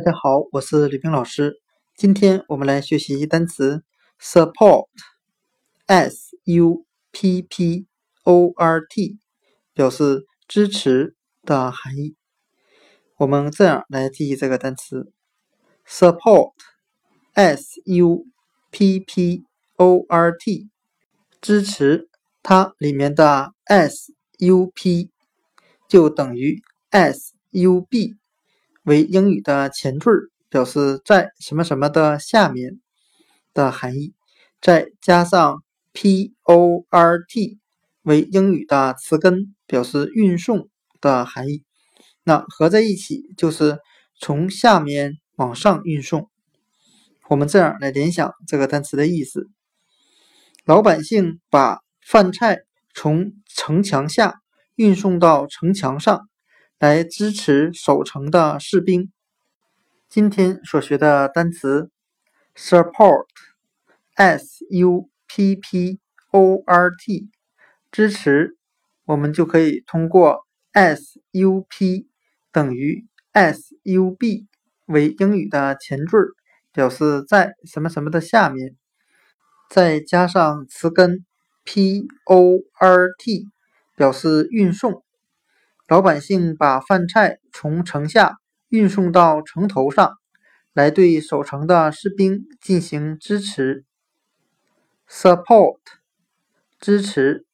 大家好，我是李冰老师。今天我们来学习单词 support，s u p p o r t，表示支持的含义。我们这样来记忆这个单词 support，s u p p o r t，支持它里面的 s u p 就等于 s u b。为英语的前缀，表示在什么什么的下面的含义，再加上 port 为英语的词根，表示运送的含义。那合在一起就是从下面往上运送。我们这样来联想这个单词的意思：老百姓把饭菜从城墙下运送到城墙上。来支持守城的士兵。今天所学的单词 support，s u p p o r t，支持，我们就可以通过 s u p 等于 s u b 为英语的前缀，表示在什么什么的下面，再加上词根 p o r t，表示运送。老百姓把饭菜从城下运送到城头上，来对守城的士兵进行支持。Support，支持。